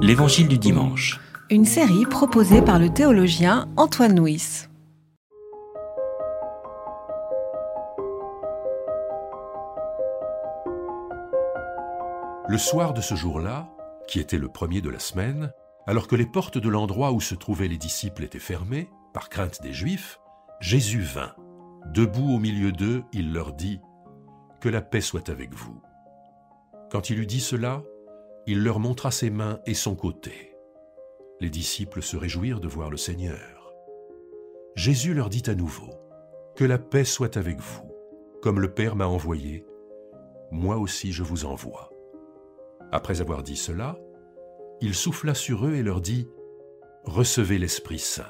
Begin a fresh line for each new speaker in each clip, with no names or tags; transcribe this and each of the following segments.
L'Évangile du dimanche.
Une série proposée par le théologien Antoine Nuis.
Le soir de ce jour-là, qui était le premier de la semaine, alors que les portes de l'endroit où se trouvaient les disciples étaient fermées, par crainte des Juifs, Jésus vint. Debout au milieu d'eux, il leur dit Que la paix soit avec vous. Quand il eut dit cela, il leur montra ses mains et son côté. Les disciples se réjouirent de voir le Seigneur. Jésus leur dit à nouveau, Que la paix soit avec vous. Comme le Père m'a envoyé, moi aussi je vous envoie. Après avoir dit cela, il souffla sur eux et leur dit, Recevez l'Esprit Saint.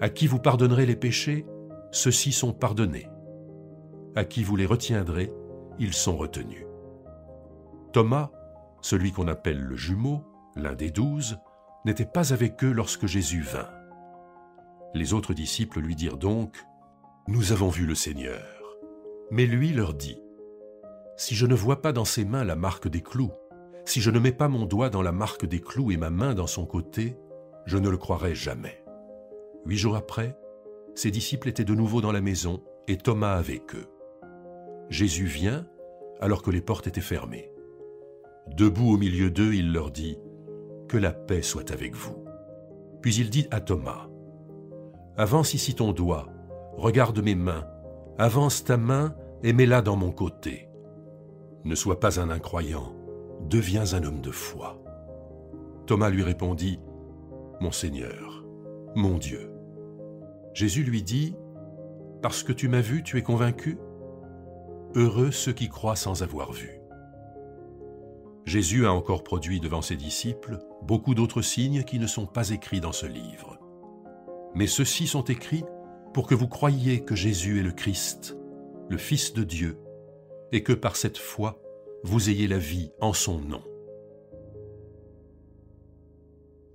À qui vous pardonnerez les péchés, ceux-ci sont pardonnés. À qui vous les retiendrez, ils sont retenus. Thomas, celui qu'on appelle le jumeau, l'un des douze, n'était pas avec eux lorsque Jésus vint. Les autres disciples lui dirent donc, Nous avons vu le Seigneur. Mais lui leur dit, Si je ne vois pas dans ses mains la marque des clous, si je ne mets pas mon doigt dans la marque des clous et ma main dans son côté, je ne le croirai jamais. Huit jours après, ses disciples étaient de nouveau dans la maison et Thomas avec eux. Jésus vient alors que les portes étaient fermées. Debout au milieu d'eux, il leur dit, Que la paix soit avec vous. Puis il dit à Thomas, Avance ici ton doigt, regarde mes mains, avance ta main et mets-la dans mon côté. Ne sois pas un incroyant, deviens un homme de foi. Thomas lui répondit, Mon Seigneur, mon Dieu. Jésus lui dit, Parce que tu m'as vu, tu es convaincu? Heureux ceux qui croient sans avoir vu. Jésus a encore produit devant ses disciples beaucoup d'autres signes qui ne sont pas écrits dans ce livre. Mais ceux-ci sont écrits pour que vous croyiez que Jésus est le Christ, le Fils de Dieu, et que par cette foi, vous ayez la vie en son nom.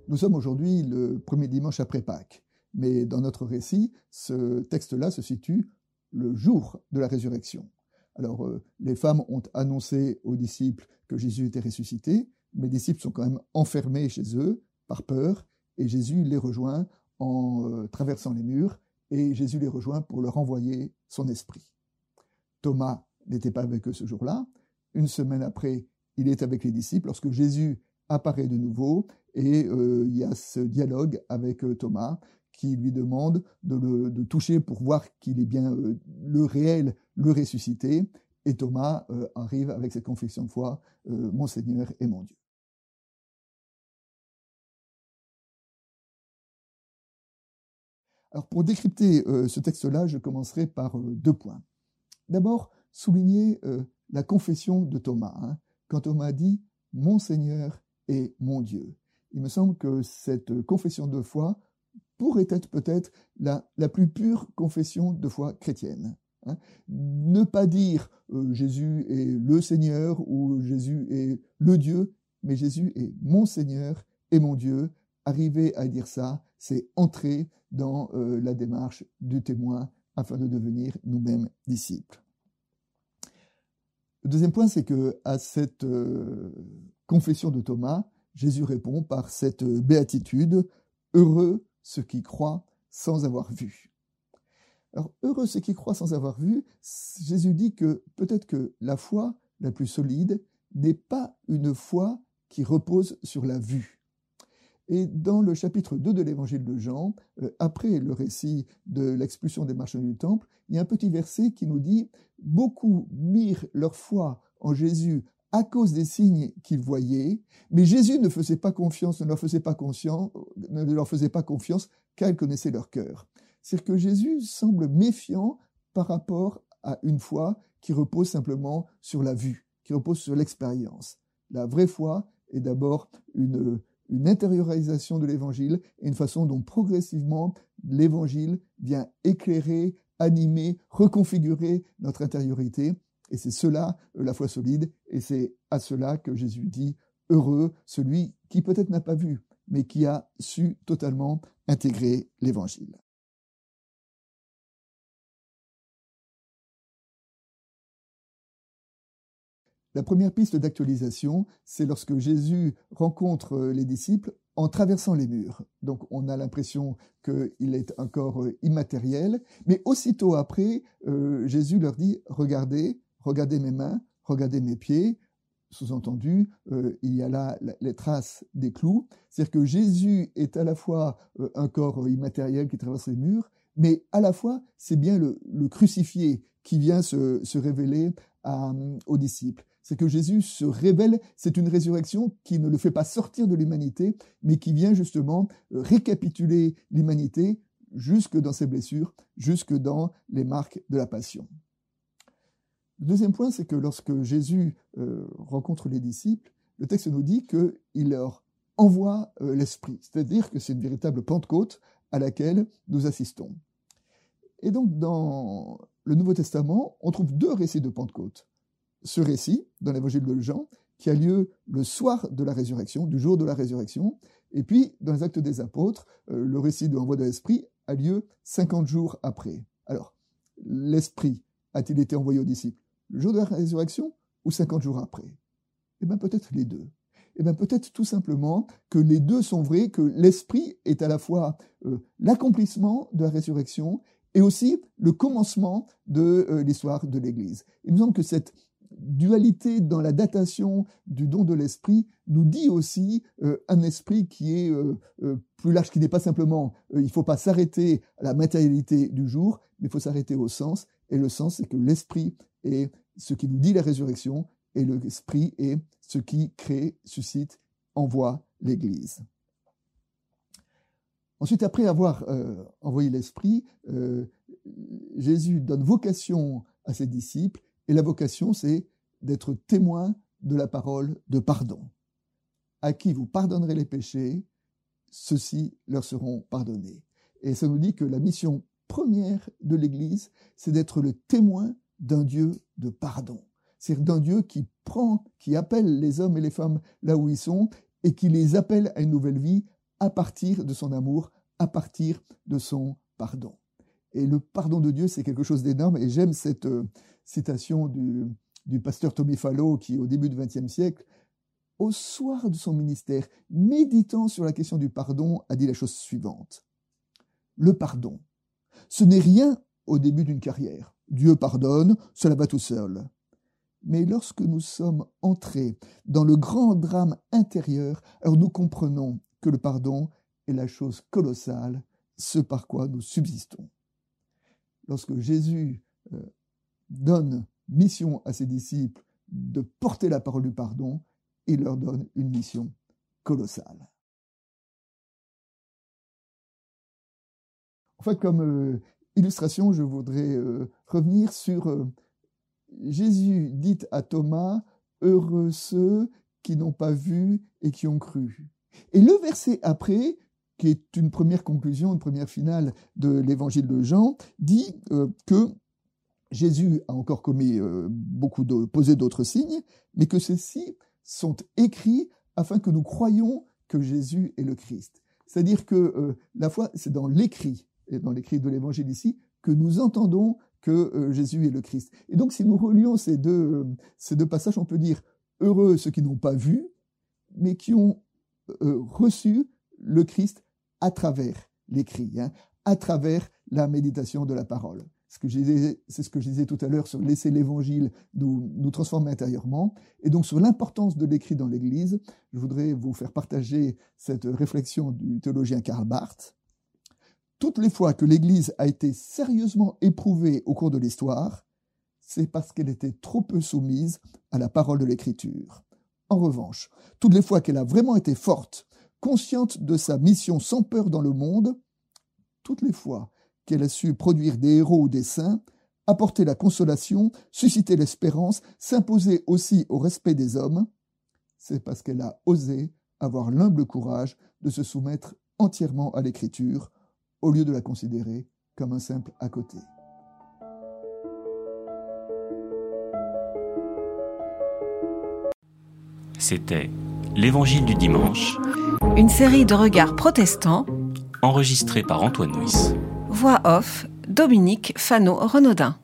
Nous sommes aujourd'hui le premier dimanche après Pâques, mais dans notre récit, ce texte-là se situe le jour de la résurrection. Alors, euh, les femmes ont annoncé aux disciples que Jésus était ressuscité, mais les disciples sont quand même enfermés chez eux par peur, et Jésus les rejoint en euh, traversant les murs, et Jésus les rejoint pour leur envoyer son esprit. Thomas n'était pas avec eux ce jour-là. Une semaine après, il est avec les disciples lorsque Jésus apparaît de nouveau, et euh, il y a ce dialogue avec Thomas qui lui demande de le toucher pour voir qu'il est bien le réel, le ressuscité, et Thomas euh, arrive avec cette confession de foi, euh, mon Seigneur et mon Dieu. Alors pour décrypter euh, ce texte-là, je commencerai par deux points. D'abord, souligner la confession de Thomas. Hein. quand Thomas dit Mon Seigneur et mon Dieu. Il me semble que cette confession de foi pourrait être peut-être la, la plus pure confession de foi chrétienne. Hein. Ne pas dire euh, Jésus est le Seigneur ou Jésus est le Dieu, mais Jésus est mon Seigneur et mon Dieu. Arriver à dire ça, c'est entrer dans euh, la démarche du témoin afin de devenir nous-mêmes disciples. Le deuxième point, c'est que à cette euh, confession de Thomas, Jésus répond par cette béatitude Heureux ceux qui croient sans avoir vu. Alors, heureux ceux qui croient sans avoir vu, Jésus dit que peut-être que la foi la plus solide n'est pas une foi qui repose sur la vue. Et dans le chapitre 2 de l'évangile de Jean, euh, après le récit de l'expulsion des marchands du temple, il y a un petit verset qui nous dit Beaucoup mirent leur foi en Jésus à cause des signes qu'ils voyaient, mais Jésus ne faisait pas confiance, ne leur faisait pas, ne leur faisait pas confiance car il connaissait leur cœur c'est que Jésus semble méfiant par rapport à une foi qui repose simplement sur la vue, qui repose sur l'expérience. La vraie foi est d'abord une, une intériorisation de l'évangile et une façon dont progressivement l'évangile vient éclairer, animer, reconfigurer notre intériorité. Et c'est cela euh, la foi solide, et c'est à cela que Jésus dit heureux celui qui peut-être n'a pas vu, mais qui a su totalement intégrer l'évangile. La première piste d'actualisation, c'est lorsque Jésus rencontre les disciples en traversant les murs. Donc on a l'impression qu'il est un corps immatériel, mais aussitôt après, euh, Jésus leur dit, regardez, regardez mes mains, regardez mes pieds. Sous-entendu, euh, il y a là les traces des clous. C'est-à-dire que Jésus est à la fois euh, un corps immatériel qui traverse les murs, mais à la fois, c'est bien le, crucifié qui vient se, révéler aux disciples c'est que Jésus se révèle, c'est une résurrection qui ne le fait pas sortir de l'humanité, mais qui vient justement euh, récapituler l'humanité jusque dans ses blessures, jusque dans les marques de la passion. Le deuxième point, c'est que lorsque Jésus euh, rencontre les disciples, le texte nous dit qu'il leur envoie euh, l'Esprit, c'est-à-dire que c'est une véritable Pentecôte à laquelle nous assistons. Et donc dans le Nouveau Testament, on trouve deux récits de Pentecôte ce récit dans l'évangile de Jean qui a lieu le soir de la résurrection, du jour de la résurrection, et puis dans les actes des apôtres, euh, le récit de l'envoi de l'Esprit a lieu 50 jours après. Alors, l'Esprit a-t-il été envoyé aux disciples? Le jour de la résurrection ou 50 jours après? Eh bien peut-être les deux. Eh bien peut-être tout simplement que les deux sont vrais, que l'Esprit est à la fois euh, l'accomplissement de la résurrection et aussi le commencement de euh, l'histoire de l'Église. Il me semble que cette dualité dans la datation du don de l'esprit nous dit aussi euh, un esprit qui est plus large, qui n'est pas simplement, il ne faut pas s'arrêter à la matérialité du jour, mais il faut s'arrêter au sens. Et le sens, c'est que l'esprit est ce qui nous dit la résurrection, et l'esprit est ce qui crée, suscite, envoie l'Église. Ensuite, après avoir envoyé l'esprit, Jésus donne vocation à ses disciples et la vocation, c'est d'être témoin de la parole de pardon. À qui vous pardonnerez les péchés, ceux-ci leur seront pardonnés. Et ça nous dit que la mission première de l'Église, c'est d'être le témoin d'un Dieu de pardon. C'est d'un Dieu qui prend, qui appelle les hommes et les femmes là où ils sont et qui les appelle à une nouvelle vie à partir de son amour, à partir de son pardon. Et le pardon de Dieu, c'est quelque chose d'énorme et j'aime cette, euh, citation du, pasteur Tommy Fallow qui, au début du XXe siècle, au soir de son ministère, méditant sur la question du pardon, a dit la chose suivante. Le pardon, ce n'est rien au début d'une carrière. Dieu pardonne, cela va tout seul. Mais lorsque nous sommes entrés dans le grand drame intérieur, alors nous comprenons que le pardon est la chose colossale, ce par quoi nous subsistons. Lorsque Jésus euh, donne mission à ses disciples de porter la parole du pardon, il leur donne une mission colossale. En fait, comme euh, illustration, je voudrais euh, revenir sur euh, Jésus dit à Thomas, Heureux ceux qui n'ont pas vu et qui ont cru. Et le verset après, qui est une première conclusion, une première finale de l'évangile de Jean, dit que Jésus a encore commis euh, beaucoup de, posé d'autres signes, mais que ceux-ci sont écrits afin que nous croyions que Jésus est le Christ. C'est-à-dire que euh, la foi, c'est dans l'écrit, et dans l'écrit de l'évangile ici, que nous entendons que euh, Jésus est le Christ. Et donc, si nous relions ces deux, ces deux passages, on peut dire heureux ceux qui n'ont pas vu, mais qui ont reçu le Christ à travers l'écrit, hein, à travers la méditation de la parole c'est ce que je disais tout à l'heure sur laisser l'évangile nous transformer intérieurement. Et donc sur l'importance de l'écrit dans l'Église, je voudrais vous faire partager cette réflexion du théologien Karl Barth. Toutes les fois que l'Église a été sérieusement éprouvée au cours de l'histoire, c'est parce qu'elle était trop peu soumise à la parole de l'Écriture. En revanche, toutes les fois qu'elle a vraiment été forte, consciente de sa mission sans peur dans le monde, toutes les fois qu'elle a su produire des héros ou des saints, apporter la consolation, susciter l'espérance, s'imposer aussi au respect des hommes, c'est parce qu'elle a osé avoir l'humble courage de se soumettre entièrement à l'écriture, au lieu de la considérer comme un simple à côté.
C'était L'Évangile du dimanche,
une série de regards protestants,
enregistrée par Antoine Nuis.
Voix off, Dominique Fano-Renaudin.